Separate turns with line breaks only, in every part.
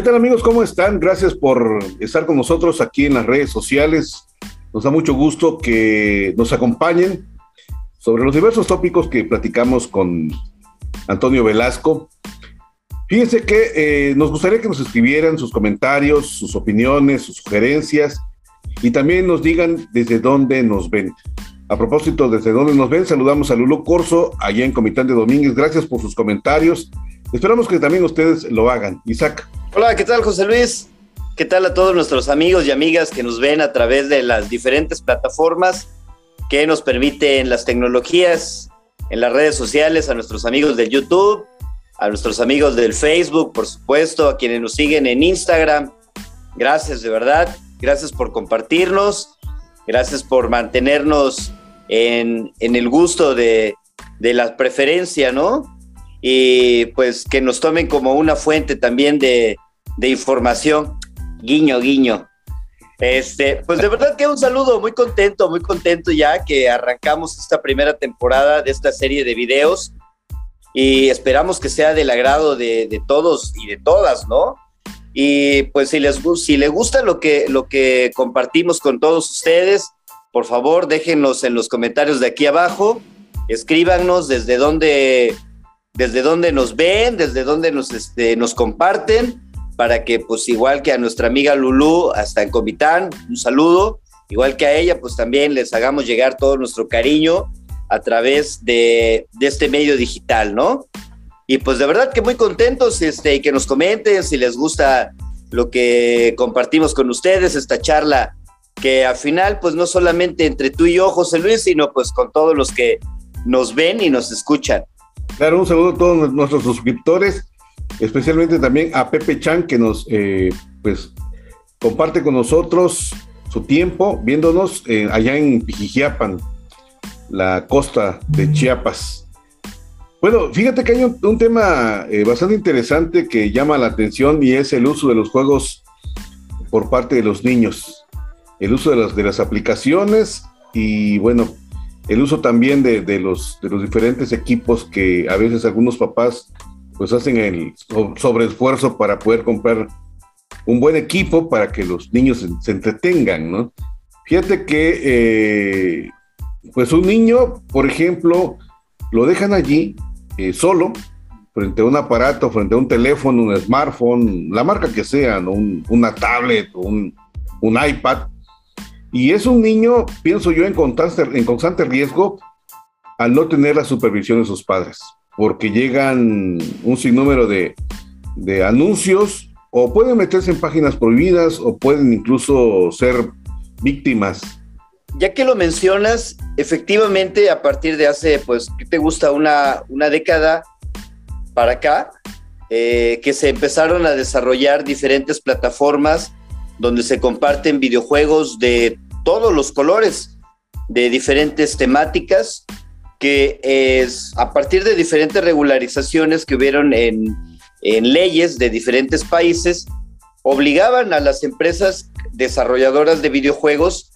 ¿Qué tal amigos? ¿Cómo están? Gracias por estar con nosotros aquí en las redes sociales. Nos da mucho gusto que nos acompañen sobre los diversos tópicos que platicamos con Antonio Velasco. Fíjense que eh, nos gustaría que nos escribieran sus comentarios, sus opiniones, sus sugerencias y también nos digan desde dónde nos ven. A propósito, desde dónde nos ven, saludamos a Lulo Corso, allá en Comitán de Domínguez. Gracias por sus comentarios. Esperamos que también ustedes lo hagan. Isaac.
Hola, ¿qué tal, José Luis? ¿Qué tal a todos nuestros amigos y amigas que nos ven a través de las diferentes plataformas que nos permiten las tecnologías en las redes sociales, a nuestros amigos del YouTube, a nuestros amigos del Facebook, por supuesto, a quienes nos siguen en Instagram. Gracias, de verdad. Gracias por compartirnos. Gracias por mantenernos en, el gusto de, de la preferencia, ¿no? Y pues que nos tomen como una fuente también de, información. Guiño, guiño. Este, pues de verdad que un saludo, muy contento, muy contento ya que arrancamos esta primera temporada de esta serie de videos y esperamos que sea del agrado de, todos y de todas, ¿no? Y pues si les, si les gusta lo que, lo que compartimos con todos ustedes, por favor déjenos en los comentarios de aquí abajo, escríbanos desde dónde desde dónde nos ven, desde dónde nos, este, nos comparten, para que pues igual que a nuestra amiga Lulú, hasta en Comitán, un saludo, igual que a ella, pues también les hagamos llegar todo nuestro cariño a través de, este medio digital, ¿no? Y pues de verdad que muy contentos este, y que nos comenten si les gusta lo que compartimos con ustedes, esta charla que al final pues no solamente entre tú y yo, José Luis, sino pues con todos los que nos ven y nos escuchan.
Claro, un saludo a todos nuestros suscriptores, especialmente también a Pepe Chan, que nos eh, pues comparte con nosotros su tiempo viéndonos eh, allá en Pijijiapan, la costa de Chiapas. Bueno, fíjate que hay un, tema eh, bastante interesante que llama la atención y es el uso de los juegos por parte de los niños. El uso de las, de las aplicaciones y bueno, el uso también de, los, de los diferentes equipos que a veces algunos papás pues hacen el sobreesfuerzo para poder comprar un buen equipo para que los niños se, entretengan, ¿no? Fíjate que eh, pues un niño, por ejemplo, lo dejan allí eh, solo, frente a un aparato, frente a un teléfono, un smartphone, la marca que sea, una tablet un, un iPad, y es un niño, pienso yo, en constante, en constante riesgo al no tener la supervisión de sus padres, porque llegan un sinnúmero de, de anuncios o pueden meterse en páginas prohibidas o pueden incluso ser víctimas.
Ya que lo mencionas, efectivamente a partir de hace, pues, ¿qué te gusta? Una, una década para acá, eh, que se empezaron a desarrollar diferentes plataformas donde se comparten videojuegos de todos los colores, de diferentes temáticas, que es a partir de diferentes regularizaciones que hubieron en, leyes de diferentes países, obligaban a las empresas desarrolladoras de videojuegos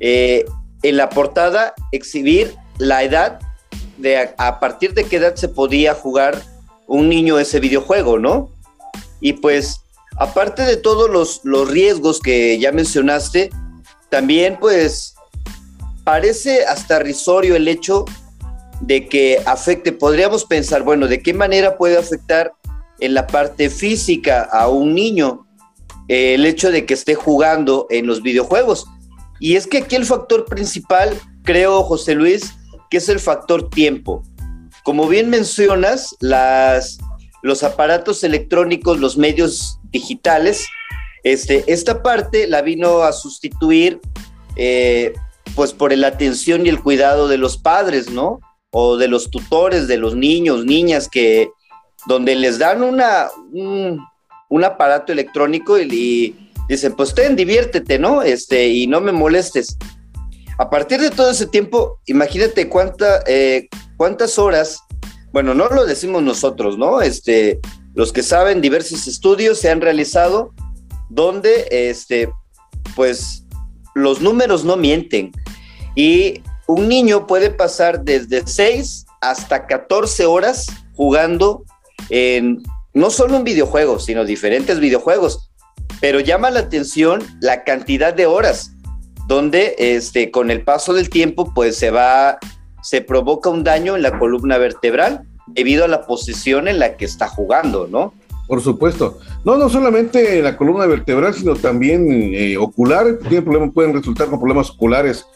eh, en la portada exhibir la edad de a, partir de qué edad se podía jugar un niño ese videojuego, ¿no? Y pues aparte de todos los, riesgos que ya mencionaste, también pues parece hasta risorio el hecho de que afecte, podríamos pensar, bueno, ¿de qué manera puede afectar en la parte física a un niño eh, el hecho de que esté jugando en los videojuegos? Y es que aquí el factor principal, creo, José Luis, que es el factor tiempo. Como bien mencionas, las, los aparatos electrónicos, los medios digitales, este, esta parte la vino a sustituir eh, pues por la atención y el cuidado de los padres, ¿no? O de los tutores de los niños, niñas que donde les dan una, un, aparato electrónico y, dicen, pues ten, diviértete, ¿no? Este, y no me molestes. A partir de todo ese tiempo, imagínate cuánta, eh, cuántas horas, bueno, no lo decimos nosotros, ¿no? Este, los que saben, diversos estudios se han realizado donde, este, pues, los números no mienten. Y un niño puede pasar desde 6 hasta 14 horas jugando en no solo un videojuego, sino diferentes videojuegos. Pero llama la atención la cantidad de horas donde este, con el paso del tiempo pues se va, se provoca un daño en la columna vertebral debido a la posición en la que está jugando, ¿no?
Por supuesto. No, no solamente en la columna vertebral, sino también eh, ocular. Tienen problemas, pueden resultar con problemas oculares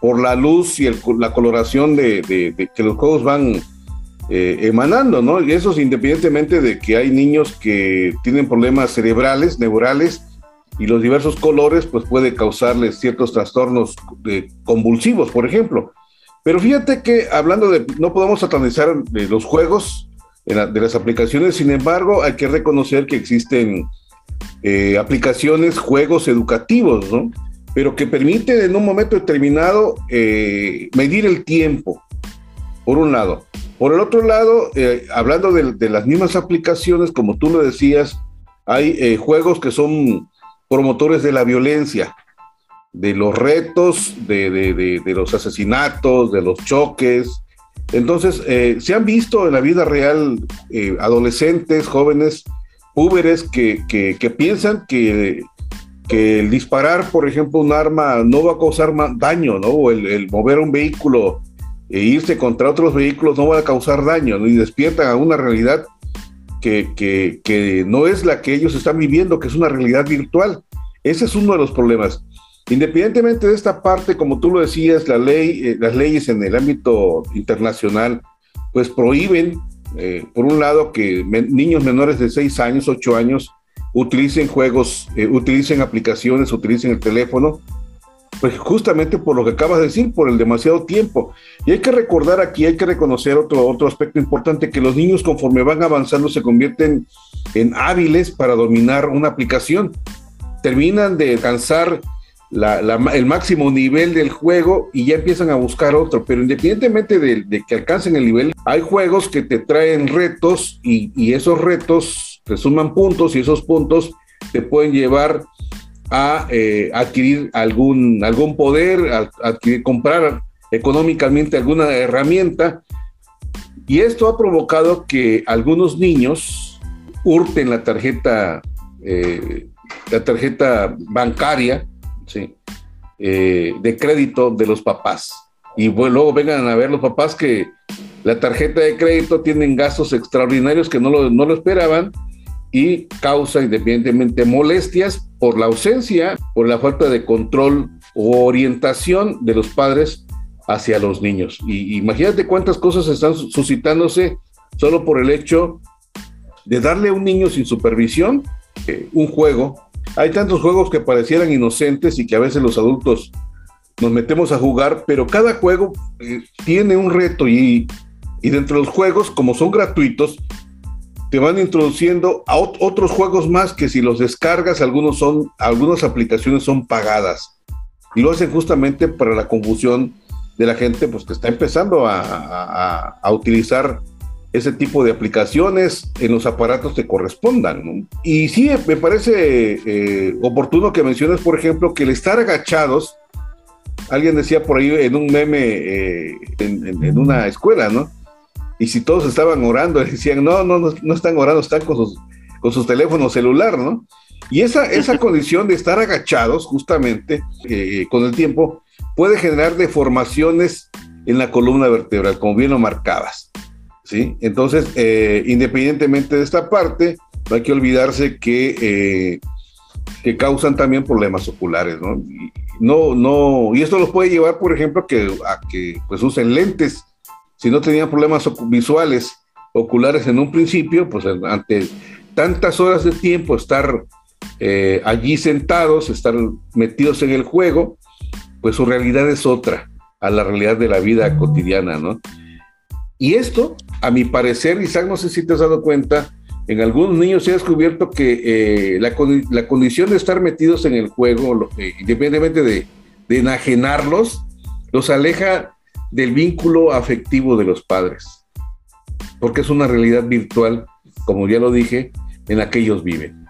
por la luz y la coloración de, que los juegos van eh, emanando, ¿no? Y eso es independientemente de que hay niños que tienen problemas cerebrales, neurales, y los diversos colores, pues puede causarles ciertos trastornos convulsivos, por ejemplo. Pero fíjate que hablando de, no podemos satanizar de los juegos, de, las aplicaciones, sin embargo, hay que reconocer que existen eh, aplicaciones, juegos educativos, ¿no? Pero que permiten en un momento determinado eh, medir el tiempo, por un lado. Por el otro lado, eh, hablando de, las mismas aplicaciones, como tú lo decías, hay juegos que son promotores de la violencia, de los retos, de, los asesinatos, de los choques. Entonces, eh, se han visto en la vida real eh, adolescentes, jóvenes, púberes que, piensan que, el disparar, por ejemplo, un arma no va a causar daño, ¿no? O el, mover un vehículo e irse contra otros vehículos no va a causar daño, ¿no? Y despiertan a una realidad que, no es la que ellos están viviendo, que es una realidad virtual. Ese es uno de los problemas. Independientemente de esta parte, como tú lo decías, la ley, eh, las leyes en el ámbito internacional, pues prohíben, eh, por un lado, que niños menores de 6 años, 8 años, utilicen juegos, eh, utilicen aplicaciones, utilicen el teléfono, pues justamente por lo que acabas de decir, por el demasiado tiempo. Y hay que recordar aquí, hay que reconocer otro, otro aspecto importante, que los niños conforme van avanzando se convierten en hábiles para dominar una aplicación. Terminan de alcanzar el máximo nivel del juego y ya empiezan a buscar otro. Pero independientemente de, que alcancen el nivel, hay juegos que te traen retos y, esos retos te suman puntos y esos puntos te pueden llevar a eh, adquirir algún, algún poder, a, comprar económicamente alguna herramienta. Y esto ha provocado que algunos niños hurten la tarjeta, eh, la tarjeta bancaria eh, de crédito de los papás. Y luego vengan a ver los papás que la tarjeta de crédito tienen gastos extraordinarios que no lo, no lo esperaban y causa independientemente molestias por la ausencia, por la falta de control o orientación de los padres hacia los niños. Y imagínate cuántas cosas están suscitándose solo por el hecho de darle a un niño sin supervisión eh, un juego. Hay tantos juegos que parecieran inocentes y que a veces los adultos nos metemos a jugar, pero cada juego eh, tiene un reto y, y dentro de los juegos, como son gratuitos, te van introduciendo a otros juegos más que si los descargas, algunos son, algunas aplicaciones son pagadas. Y lo hacen justamente para la confusión de la gente pues, que está empezando a, utilizar ese tipo de aplicaciones en los aparatos que correspondan. Y sí, me parece eh, oportuno que menciones, por ejemplo, que el estar agachados, alguien decía por ahí en un meme eh, en, una escuela, ¿no? y si todos estaban orando, decían, no, no, no, están orando, están con sus, con sus teléfonos celular, ¿no? Y esa, esa condición de estar agachados, justamente, eh, con el tiempo, puede generar deformaciones en la columna vertebral, como bien lo marcabas, ¿sí? Entonces, eh, independientemente de esta parte, no hay que olvidarse que, eh, que causan también problemas oculares, ¿no? Y, no, no, y esto los puede llevar, por ejemplo, que, a que pues usen lentes si no tenían problemas visuales oculares en un principio, pues ante tantas horas de tiempo estar eh, allí sentados, estar metidos en el juego, pues su realidad es otra a la realidad de la vida cotidiana, ¿no? Y esto, a mi parecer, Isaac, no sé si te has dado cuenta, en algunos niños se ha descubierto que eh, la, condición de estar metidos en el juego, eh, independientemente de, de enajenarlos, los aleja del vínculo afectivo de los padres, porque es una realidad virtual, como ya lo dije, en la que ellos viven.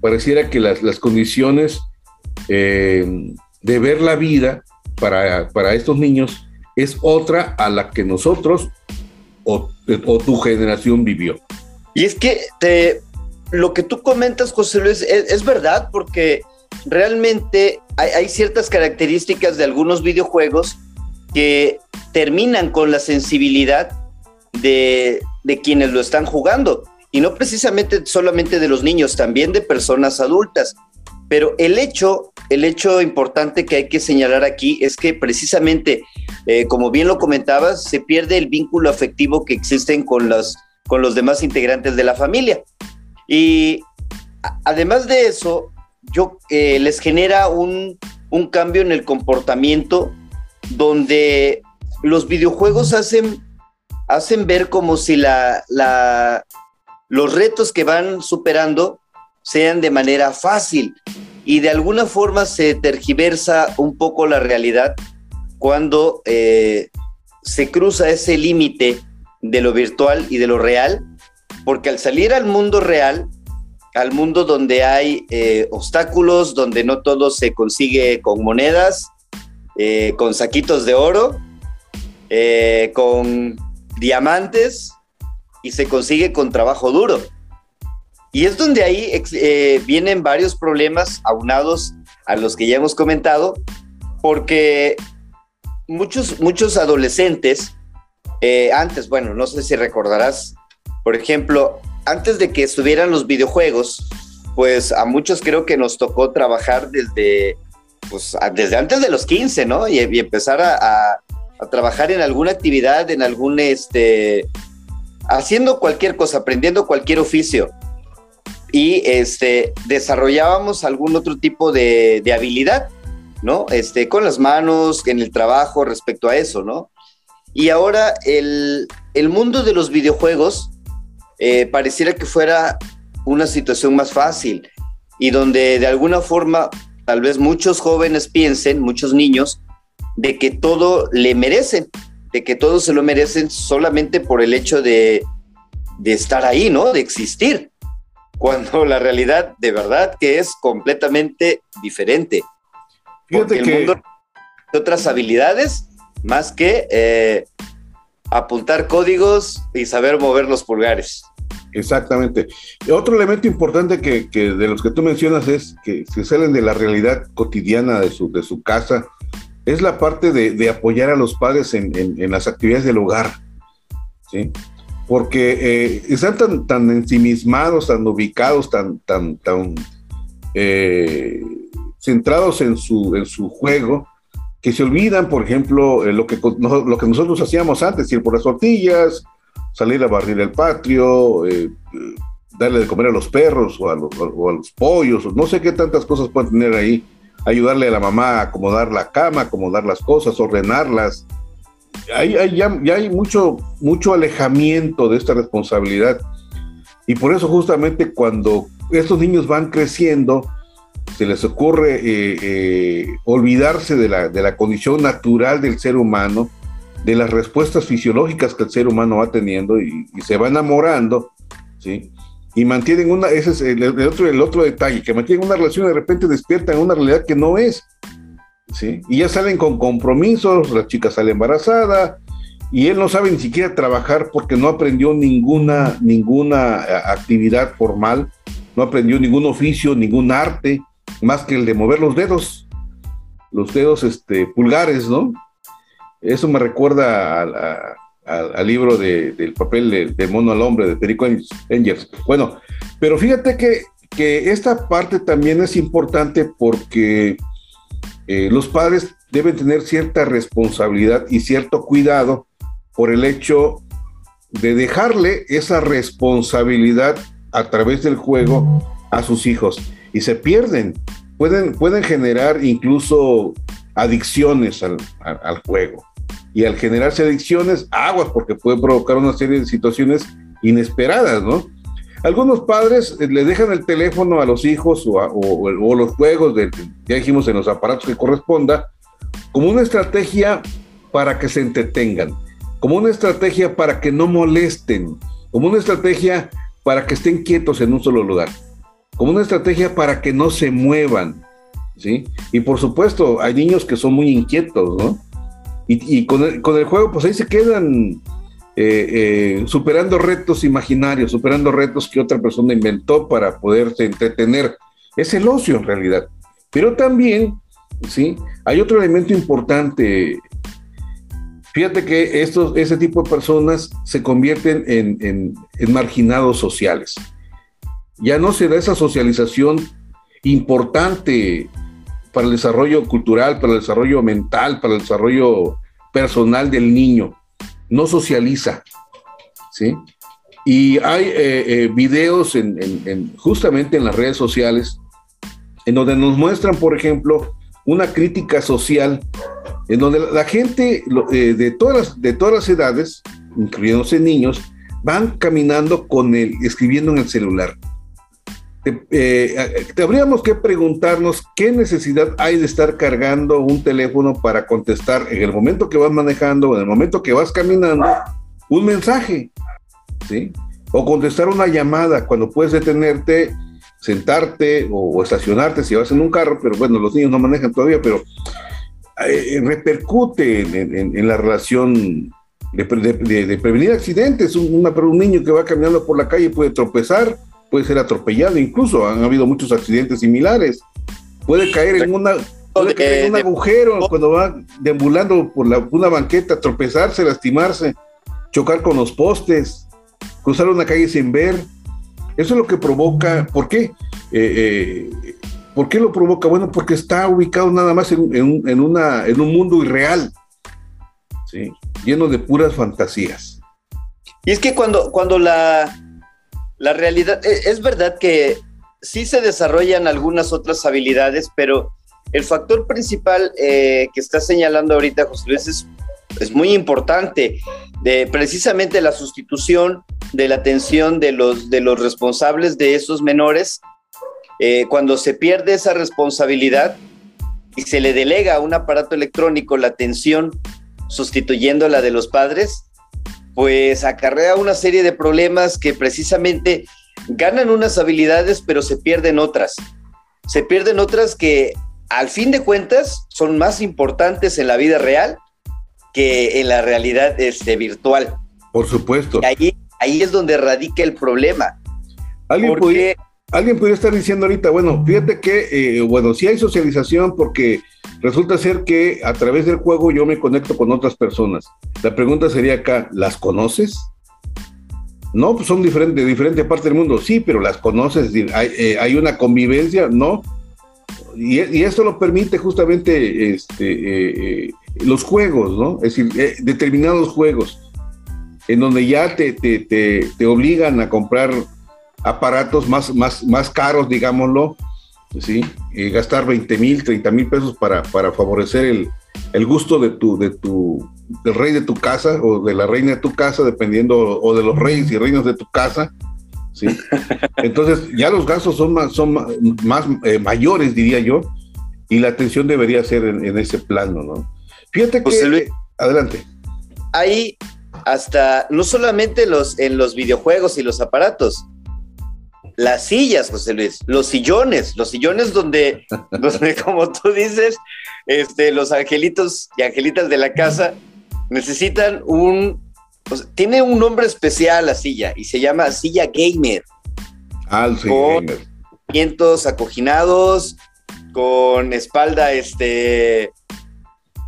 Pareciera que las, condiciones eh, de ver la vida para, para, estos niños es otra a la que nosotros o, tu generación vivió.
Y es que te, lo que tú comentas, José Luis, es, verdad porque realmente hay, ciertas características de algunos videojuegos que terminan con la sensibilidad de, de quienes lo están jugando. Y no precisamente solamente de los niños, también de personas adultas. Pero el hecho, el hecho importante que hay que señalar aquí es que precisamente, eh, como bien lo comentabas, se pierde el vínculo afectivo que existen con los, con los demás integrantes de la familia. Y además de eso, yo eh, les genera un, cambio en el comportamiento donde los videojuegos hacen, hacen ver como si la, la, los retos que van superando sean de manera fácil y de alguna forma se tergiversa un poco la realidad cuando eh, se cruza ese límite de lo virtual y de lo real, porque al salir al mundo real, al mundo donde hay eh, obstáculos, donde no todo se consigue con monedas, eh, con saquitos de oro, con diamantes y se consigue con trabajo duro. Y es donde ahí eh, vienen varios problemas aunados a los que ya hemos comentado, porque muchos, muchos adolescentes, eh, antes, bueno, no sé si recordarás, por ejemplo, antes de que estuvieran los videojuegos, pues a muchos creo que nos tocó trabajar desde, pues, desde antes de los 15, ¿no? Y, empezar a, a, trabajar en alguna actividad, en algún, este, haciendo cualquier cosa, aprendiendo cualquier oficio y este, desarrollábamos algún otro tipo de, habilidad, ¿no? Este, con las manos, en el trabajo respecto a eso, ¿no? Y ahora el, mundo de los videojuegos eh, pareciera que fuera una situación más fácil y donde de alguna forma tal vez muchos jóvenes piensen, muchos niños, de que todo le merecen, de que todo se lo merecen solamente por el hecho de, de estar ahí, ¿no? De existir cuando la realidad de verdad que es completamente diferente. Fíjate el que... mundo de otras habilidades más que eh, apuntar códigos y saber mover los pulgares.
Exactamente. Otro elemento importante que, de los que tú mencionas es que se salen de la realidad cotidiana de su, de su casa, es la parte de, apoyar a los padres en, en, las actividades del hogar. ¿sí? Porque eh, están tan, tan ensimismados, tan ubicados, tan, tan, tan eh, centrados en su, en su juego, que se olvidan, por ejemplo, lo, que, lo que nosotros hacíamos antes, ir por las tortillas, salir a barrir el patio, eh, darle de comer a los perros o a los, o a los pollos, no sé qué tantas cosas pueden tener ahí, ayudarle a la mamá a acomodar la cama, acomodar las cosas, ordenarlas, hay, ya, hay mucho, mucho alejamiento de esta responsabilidad. Y por eso justamente cuando estos niños van creciendo, se les ocurre eh, eh, olvidarse de la, de la, condición natural del ser humano, de las respuestas fisiológicas que el ser humano va teniendo y, se va enamorando, ¿sí? Y mantienen una, ese es el, otro, el otro detalle, que mantienen una relación y de repente despiertan una realidad que no es. ¿Sí? Y ya salen con compromisos, la chica sale embarazada y él no sabe ni siquiera trabajar porque no aprendió ninguna, ninguna eh, actividad formal, no aprendió ningún oficio, ningún arte, más que el de mover los dedos, los dedos este, pulgares, ¿no? Eso me recuerda al libro del papel del mono al hombre de Perico Engels. Bueno, pero fíjate que, que esta parte también es importante porque eh, los padres deben tener cierta responsabilidad y cierto cuidado por el hecho de dejarle esa responsabilidad a través del juego a sus hijos y se pierden. Pueden, pueden generar incluso adicciones al, al juego. Y al generarse adicciones, aguas, porque puede provocar una serie de situaciones inesperadas, ¿no? Algunos padres eh, le dejan el teléfono a los hijos o, los juegos, de, ya dijimos, en los aparatos que corresponda, como una estrategia para que se entretengan, como una estrategia para que no molesten, como una estrategia para que estén quietos en un solo lugar, como una estrategia para que no se muevan, ¿sí? Y por supuesto, hay niños que son muy inquietos, ¿no? Y, con, el, con el juego, pues ahí se quedan eh, superando retos imaginarios, superando retos que otra persona inventó para poderse entretener. Es el ocio en realidad. Pero también, ¿sí? Hay otro elemento importante. Fíjate que estos, ese tipo de personas se convierten en, en marginados sociales. Ya no se da esa socialización importante para el desarrollo cultural, para el desarrollo mental, para el desarrollo personal del niño. No socializa, ¿sí? Y hay eh, eh, videos en, justamente en las redes sociales en donde nos muestran, por ejemplo, una crítica social, en donde la gente eh, de, todas las, de todas las edades, incluyéndose niños, van caminando con el, escribiendo en el celular. Eh, habríamos que preguntarnos qué necesidad hay de estar cargando un teléfono para contestar en el momento que vas manejando, en el momento que vas caminando, un mensaje, ¿sí? O contestar una llamada cuando puedes detenerte, sentarte o, estacionarte si vas en un carro, pero bueno, los niños no manejan todavía, pero eh, repercute en, la relación de, prevenir accidentes. Un, un niño que va caminando por la calle puede tropezar puede ser atropellado, incluso han habido muchos accidentes similares. Puede caer en una un agujero cuando va deambulando por la, una banqueta, tropezarse, lastimarse, chocar con los postes, cruzar una calle sin ver. Eso es lo que provoca. ¿Por qué? Eh, eh, ¿Por qué lo provoca? Bueno, porque está ubicado nada más en, en, una, en un mundo irreal, ¿sí? lleno de puras fantasías.
Y es que cuando, cuando la, la realidad, e, es verdad que sí se desarrollan algunas otras habilidades, pero el factor principal eh, que está señalando ahorita José Luis es, muy importante, de precisamente la sustitución de la atención de los, de los responsables de esos menores. Eh, cuando se pierde esa responsabilidad y se le delega a un aparato electrónico la atención sustituyendo la de los padres, pues acarrea una serie de problemas que precisamente ganan unas habilidades, pero se pierden otras. Se pierden otras que al fin de cuentas son más importantes en la vida real que en la realidad este, virtual.
Por supuesto.
Y ahí, ahí es donde radica el problema.
¿Alguien, podría, alguien podría estar diciendo ahorita, bueno, fíjate que, eh, bueno, sí hay socialización porque Resulta ser que a través del juego yo me conecto con otras personas. La pregunta sería acá, ¿las conoces? No, pues son diferentes, de diferente parte del mundo. Sí, pero las conoces, hay, eh, hay una convivencia, ¿no? Y, esto lo permite justamente este, eh, los juegos, ¿no? Es decir, determinados juegos, en donde ya te, te, te, obligan a comprar aparatos más, más, más caros, digámoslo, ¿sí? gastar 20 mil, 30 mil pesos para, para favorecer el, el, gusto de tu, de tu, del rey de tu casa o de la reina de tu casa, dependiendo, o de los reyes y reinos de tu casa, ¿sí? Entonces, ya los gastos son más, son más, eh, mayores, diría yo, y la atención debería ser en, ese plano, ¿no? Fíjate que... adelante.
Hay hasta, no solamente los, en los videojuegos y los aparatos, las sillas, José Luis, los sillones, los sillones donde, como tú dices, este, los angelitos y angelitas de la casa necesitan un, tiene un nombre especial la silla y se llama silla gamer.
Ah, sí, con
gamer. acoginados, con espalda este,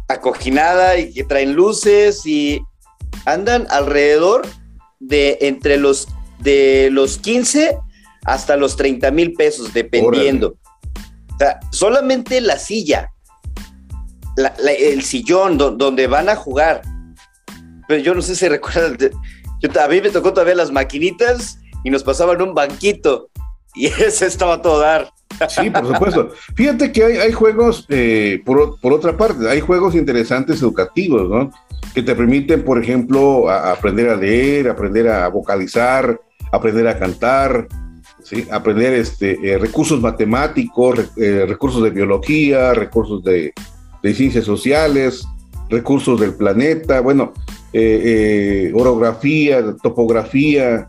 acoginada y que traen luces y andan alrededor de entre los de los 15 hasta los 30 mil pesos, dependiendo. O sea, solamente la silla, el sillón donde van a jugar. Pero yo no sé si recuerdan, yo, a mí me tocó todavía las maquinitas y nos pasaban un banquito y ese estaba todo dar.
Sí, por supuesto. Fíjate que hay, juegos, eh, por, otra parte, hay juegos interesantes educativos, ¿no? Que te permiten, por ejemplo, aprender a leer, aprender a vocalizar, aprender a cantar, aprender este, eh, recursos matemáticos, eh, recursos de biología, recursos de, ciencias sociales, recursos del planeta, bueno, eh, orografía, topografía,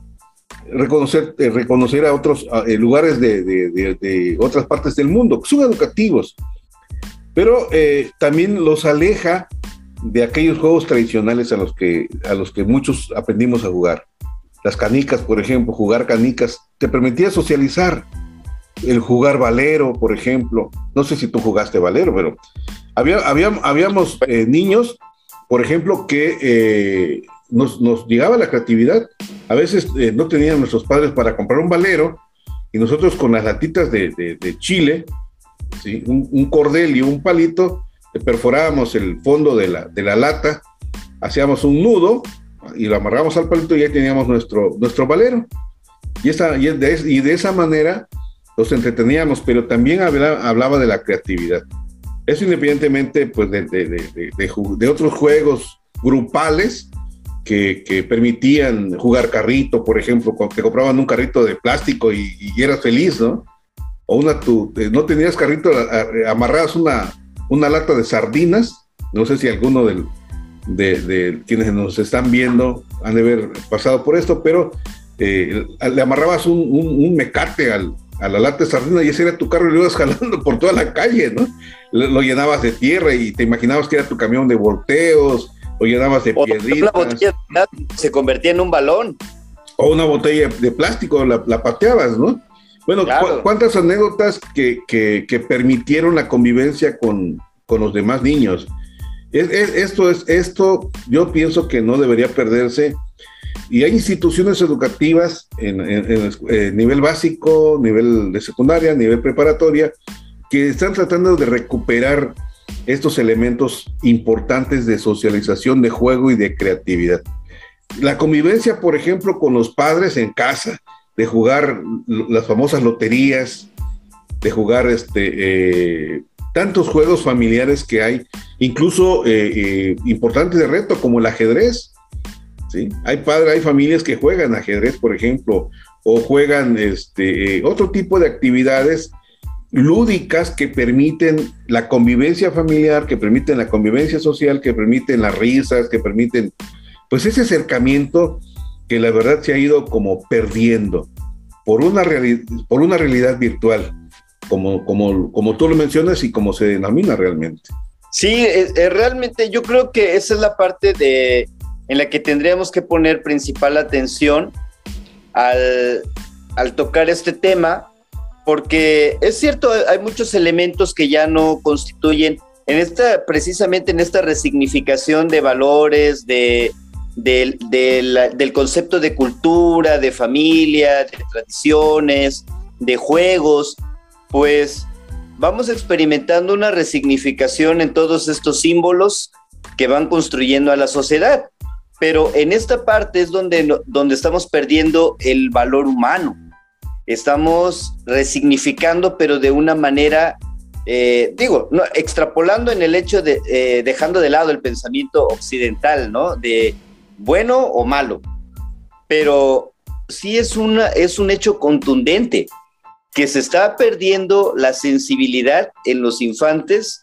reconocer, reconocer a otros lugares de, otras partes del mundo, son educativos, pero también los aleja de aquellos juegos tradicionales a los que, a los que muchos aprendimos a jugar. Las canicas, por ejemplo, jugar canicas, te permitía socializar. El jugar valero, por ejemplo. No sé si tú jugaste valero, pero había, habíamos eh, niños, por ejemplo, que eh, nos, llegaba la creatividad. A veces eh, no tenían nuestros padres para comprar un valero y nosotros con las latitas de, chile, ¿sí? un, cordel y un palito, perforábamos el fondo de la, de la lata, hacíamos un nudo y lo amarramos al palito y ya teníamos nuestro, nuestro valero. Y, esa, y, de, y de esa manera los entreteníamos, pero también hablaba, de la creatividad. Eso independientemente pues, de, de, otros juegos grupales que, permitían jugar carrito, por ejemplo, te compraban un carrito de plástico y, y eras feliz, ¿no? O una, tú, eh, no tenías carrito, amarrabas una, una lata de sardinas, no sé si alguno del, de, quienes nos están viendo han de haber pasado por esto, pero eh, le amarrabas un, mecate al, a la lata de sardinas y ese era tu carro y lo ibas jalando por toda la calle, ¿no? Lo, llenabas de tierra y te imaginabas que era tu camión de volteos, lo llenabas de piedritas.
botella se convertía en un balón.
O una botella de plástico, la, pateabas, ¿no? Bueno, ¿cuántas anécdotas que, que, permitieron la convivencia con, con los demás niños? Esto es, esto yo pienso que no debería perderse. Y hay instituciones educativas en, nivel básico, nivel de secundaria, nivel preparatoria, que están tratando de recuperar estos elementos importantes de socialización, de juego y de creatividad. La convivencia, por ejemplo, con los padres en casa, de jugar las famosas loterías, de jugar este, eh, tantos juegos familiares que hay, incluso eh, eh, importantes de reto como el ajedrez. ¿sí? Hay padres, hay familias que juegan ajedrez, por ejemplo, o juegan este, eh, otro tipo de actividades lúdicas que permiten la convivencia familiar, que permiten la convivencia social, que permiten las risas, que permiten, pues ese acercamiento que la verdad se ha ido como perdiendo por una, por una realidad virtual como, como, como tú lo mencionas y como se denomina realmente.
Sí, realmente yo creo que esa es la parte de, en la que tendríamos que poner principal atención al, al tocar este tema, porque es cierto, hay muchos elementos que ya no constituyen en esta, precisamente en esta resignificación de valores, de, del concepto de cultura, de familia, de tradiciones, de juegos, pues vamos experimentando una resignificación en todos estos símbolos que van construyendo a la sociedad. Pero en esta parte es donde, donde estamos perdiendo el valor humano. Estamos resignificando, pero de una manera, eh, digo, no, extrapolando en el hecho de, eh, dejando de lado el pensamiento occidental, ¿no? De bueno o malo. Pero sí es, una, es un hecho contundente que se está perdiendo la sensibilidad en los infantes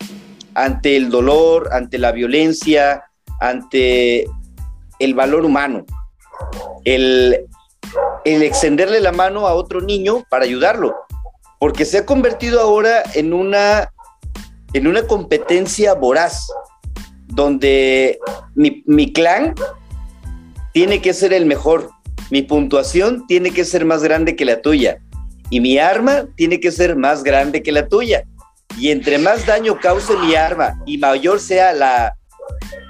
ante el dolor, ante la violencia, ante el valor humano. El, extenderle la mano a otro niño para ayudarlo, porque se ha convertido ahora en una, en una competencia voraz, donde mi, mi clan tiene que ser el mejor, mi puntuación tiene que ser más grande que la tuya y mi arma tiene que ser más grande que la tuya. Y entre más daño cause mi arma y mayor sea la,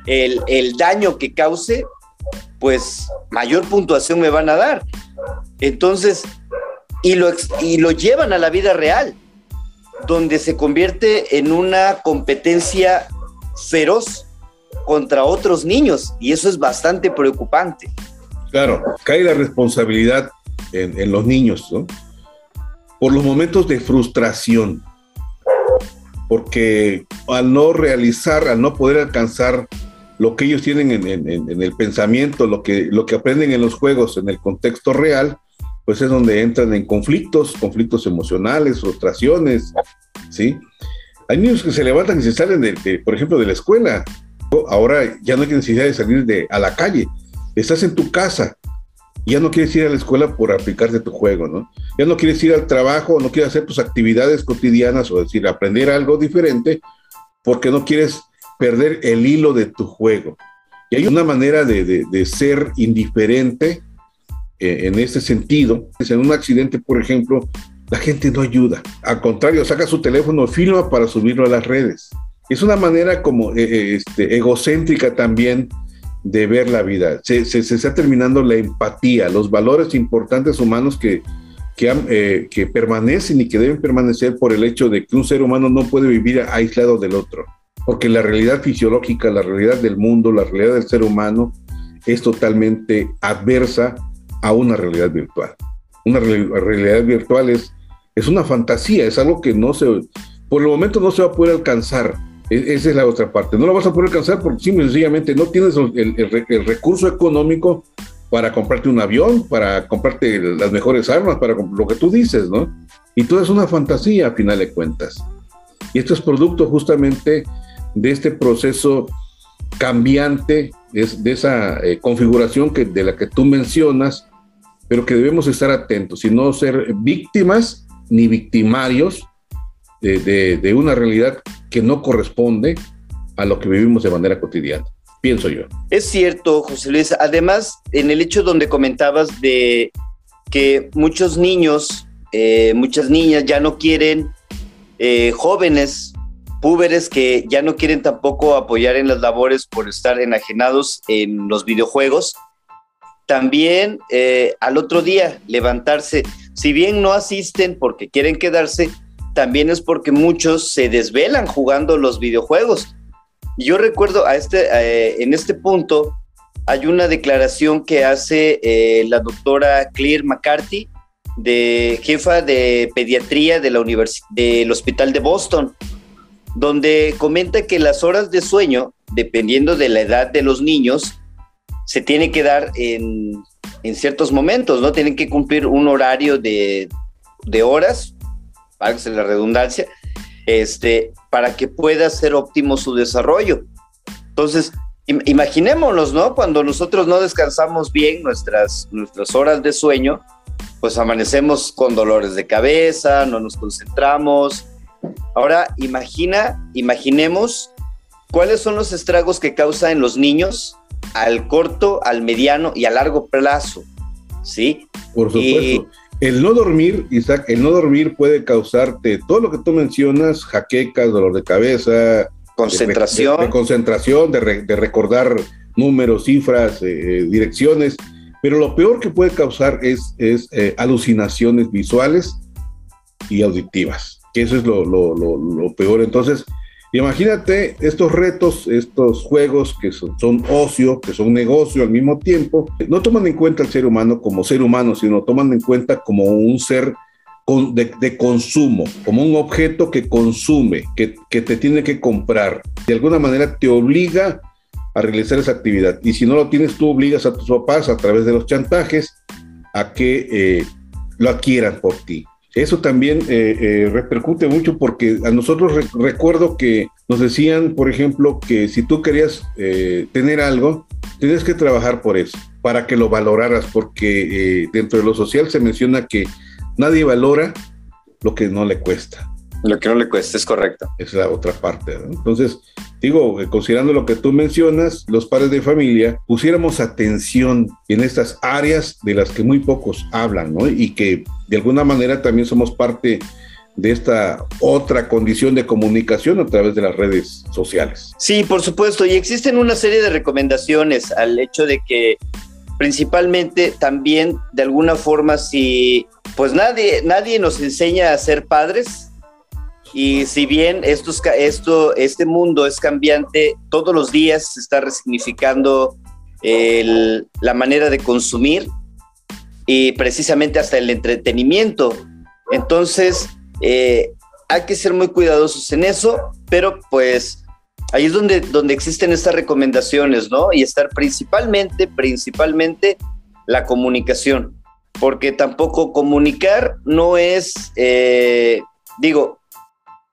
el, daño que cause, pues mayor puntuación me van a dar. Entonces, y lo, y lo llevan a la vida real, donde se convierte en una competencia feroz contra otros niños, y eso es bastante preocupante.
Claro, cae la responsabilidad en, en los niños, ¿no? Por los momentos de frustración, porque al no realizar, al no poder alcanzar lo que ellos tienen en, el pensamiento, lo que, lo que aprenden en los juegos, en el contexto real, pues es donde entran en conflictos, conflictos emocionales, frustraciones, ¿sí? Hay niños que se levantan y se salen, de, por ejemplo, de la escuela. Ahora ya no hay necesidad de salir de, a la calle. Estás en tu casa, ya no quieres ir a la escuela por aplicarte tu juego, ¿no? Ya no quieres ir al trabajo, no quieres hacer tus actividades cotidianas o decir, aprender algo diferente, porque no quieres perder el hilo de tu juego. Y hay una manera de, ser indiferente eh, en ese sentido. En un accidente, por ejemplo, la gente no ayuda. Al contrario, saca su teléfono, filma para subirlo a las redes. Es una manera como eh, eh, este, egocéntrica también de ver la vida. Se, está terminando la empatía, los valores importantes humanos que, que, que, permanecen y que deben permanecer por el hecho de que un ser humano no puede vivir aislado del otro porque la realidad fisiológica, la realidad del mundo, la realidad del ser humano es totalmente adversa a una realidad virtual. Una realidad virtual es, es una fantasía, es algo que no se, por el momento no se va a poder alcanzar. E, esa es la otra parte. No lo vas a poder alcanzar porque simple sencillamente no tienes el, recurso económico para comprarte un avión, para comprarte las mejores armas, para lo que tú dices, ¿no? Y todo es una fantasía a final de cuentas. Y esto es producto justamente de este proceso cambiante, de, esa eh, configuración que, de la que tú mencionas, pero que debemos estar atentos y no ser víctimas ni victimarios de, una realidad que no corresponde a lo que vivimos de manera cotidiana, pienso yo.
Es cierto, José Luis. Además, en el hecho donde comentabas de que muchos niños, eh, muchas niñas ya no quieren, eh, jóvenes púberes que ya no quieren tampoco apoyar en las labores por estar enajenados en los videojuegos. También eh, al otro día levantarse, si bien no asisten porque quieren quedarse, también es porque muchos se desvelan jugando los videojuegos. Yo recuerdo a este, eh, en este punto hay una declaración que hace eh, la doctora Claire McCarthy, de jefa de pediatría de la del Hospital de Boston, donde comenta que las horas de sueño, dependiendo de la edad de los niños, se tiene que dar en, ciertos momentos, ¿no? Tienen que cumplir un horario de, de horas, válgase la redundancia, este, para que pueda ser óptimo su desarrollo. Entonces, imaginémonos, ¿no? Cuando nosotros no descansamos bien nuestras, nuestras horas de sueño, pues amanecemos con dolores de cabeza, no nos concentramos, Ahora imagina, imaginemos cuáles son los estragos que causa en los niños al corto, al mediano y a largo plazo. ¿Sí?
Por supuesto. El no dormir, Isaac, el no dormir puede causarte todo lo que tú mencionas, jaquecas, dolor de cabeza,
concentración,
de, concentración, de, recordar números, cifras, eh, direcciones, pero lo peor que puede causar es, es eh, alucinaciones visuales y auditivas que eso es lo, peor. Entonces, imagínate estos retos, estos juegos que son, ocio, que son negocio al mismo tiempo, no toman en cuenta al ser humano como ser humano, sino toman en cuenta como un ser de, consumo, como un objeto que consume, que, te tiene que comprar. De alguna manera te obliga a realizar esa actividad. Y si no lo tienes, tú obligas a tus papás a través de los chantajes a que eh, lo adquieran por ti. Eso también eh, eh, repercute mucho porque a nosotros recuerdo que nos decían, por ejemplo, que si tú querías eh, tener algo, tienes que trabajar por eso, para que lo valoraras, porque dentro de lo social se menciona que nadie valora lo que no le cuesta.
Lo que no le cuesta, es correcto.
Es la otra parte. Entonces, digo, eh, considerando lo que tú mencionas, los padres de familia pusiéramos atención en estas áreas de las que muy pocos hablan, ¿no? Y que de alguna manera también somos parte de esta otra condición de comunicación a través de las redes sociales.
Sí, por supuesto, y existen una serie de recomendaciones al hecho de que principalmente también de alguna forma si pues nadie nadie nos enseña a ser padres, y si bien esto, esto, este mundo es cambiante, todos los días se está resignificando la manera de consumir y precisamente hasta el entretenimiento. Entonces, eh, hay que ser muy cuidadosos en eso, pero pues ahí es donde, donde existen estas recomendaciones, ¿no? Y estar principalmente, principalmente la comunicación, porque tampoco comunicar no es, eh, digo,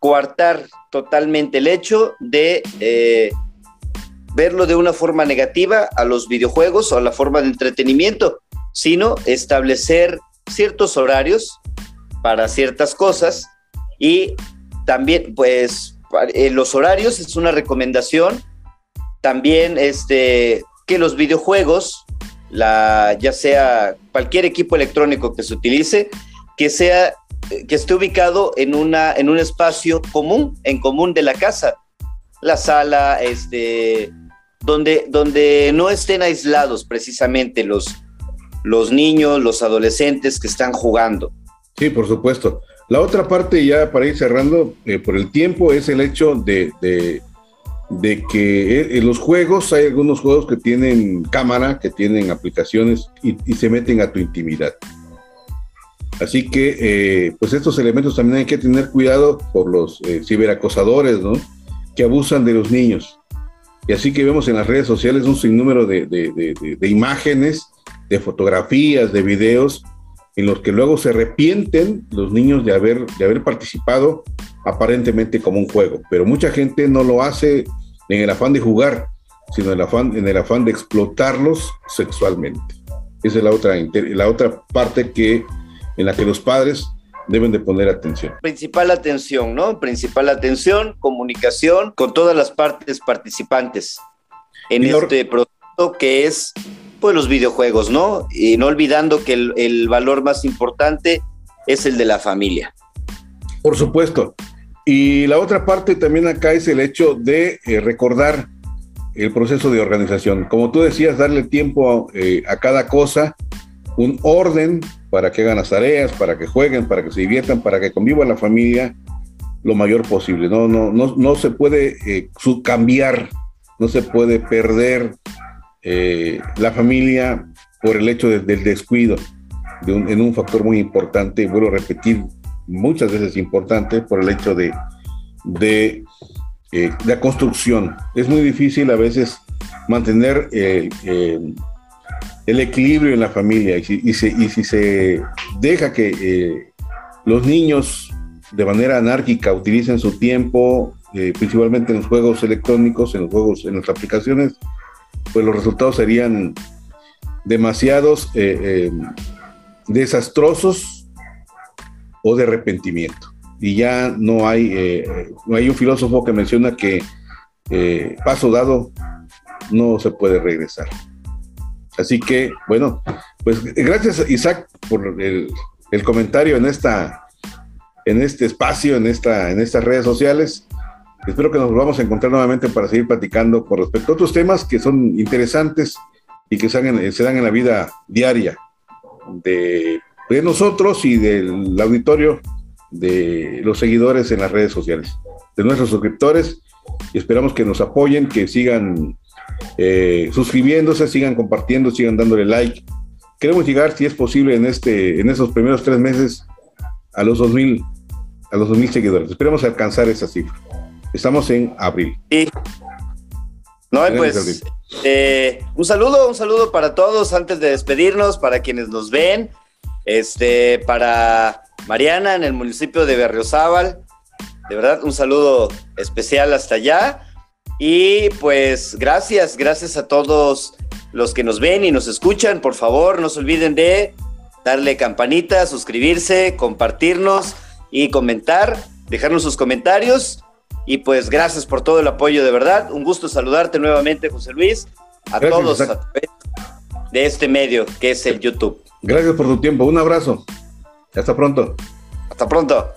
coartar totalmente el hecho de eh, verlo de una forma negativa a los videojuegos o a la forma de entretenimiento, sino establecer ciertos horarios para ciertas cosas y también, pues, eh, los horarios es una recomendación. También este, que los videojuegos, la, ya sea cualquier equipo electrónico que se utilice, que sea que esté ubicado en, una, en un espacio común, en común de la casa. La sala, este, donde, donde no estén aislados precisamente los, los niños, los adolescentes que están jugando.
Sí, por supuesto. La otra parte, ya para ir cerrando, eh, por el tiempo, es el hecho de, de, que eh, en los juegos, hay algunos juegos que tienen cámara, que tienen aplicaciones y, se meten a tu intimidad. Así que, eh, pues estos elementos también hay que tener cuidado por los ciberacosadores, ¿no? Que abusan de los niños. Y así que vemos en las redes sociales un sinnúmero de, de imágenes de fotografías, de videos, en los que luego se arrepienten los niños de haber, de haber participado aparentemente como un juego. Pero mucha gente no lo hace en el afán de jugar, sino en el afán, en el afán de explotarlos sexualmente. Esa es la otra, la otra parte que, en la que los padres deben de poner atención.
Principal atención, ¿no? Principal atención, comunicación con todas las partes participantes en este proceso que es pues los videojuegos, ¿no? Y no olvidando que el, valor más importante es el de la familia.
Por supuesto. Y la otra parte también acá es el hecho de eh, recordar el proceso de organización. Como tú decías, darle tiempo eh, a cada cosa, un orden para que hagan las tareas, para que jueguen, para que se diviertan, para que conviva la familia lo mayor posible. No, no, no, no se puede eh, cambiar, no se puede perder eh, la familia por el hecho del descuido en un factor muy importante, vuelvo a repetir, muchas veces importante por el hecho de, de eh, la construcción. Es muy difícil a veces mantener eh, el equilibrio en la familia y si, y si se deja que los niños de manera anárquica utilicen su tiempo, principalmente en los juegos electrónicos, en los juegos, en las aplicaciones, pues los resultados serían demasiados eh, eh, desastrosos o de arrepentimiento. Y ya no hay, eh, no hay un filósofo que menciona que paso dado no se puede regresar. Así que, bueno, pues gracias Isaac por el, el comentario en esta en este espacio, en, esta, en estas redes sociales. Espero que nos volvamos a encontrar nuevamente para seguir platicando con respecto a otros temas que son interesantes y que se dan en, la vida diaria de, nosotros y del auditorio de los seguidores en las redes sociales, de nuestros suscriptores. Y esperamos que nos apoyen, que sigan eh, suscribiéndose, sigan compartiendo, sigan dándole like. Queremos llegar, si es posible, en, este, en estos primeros tres meses a los 2000, a los 2000 seguidores. Esperemos alcanzar esa cifra. Estamos en abril.
Sí. No, pues eh, un saludo, un saludo para todos antes de despedirnos, para quienes nos ven, este, para Mariana en el municipio de Berriozábal, de verdad un saludo especial hasta allá y pues gracias, gracias a todos los que nos ven y nos escuchan, por favor no se olviden de darle campanita, suscribirse, compartirnos y comentar, dejarnos sus comentarios y pues gracias por todo el apoyo de verdad. Un gusto saludarte nuevamente, José Luis, a todos a través de este medio que es el YouTube.
Gracias por tu tiempo. Un abrazo. Hasta pronto.
Hasta pronto.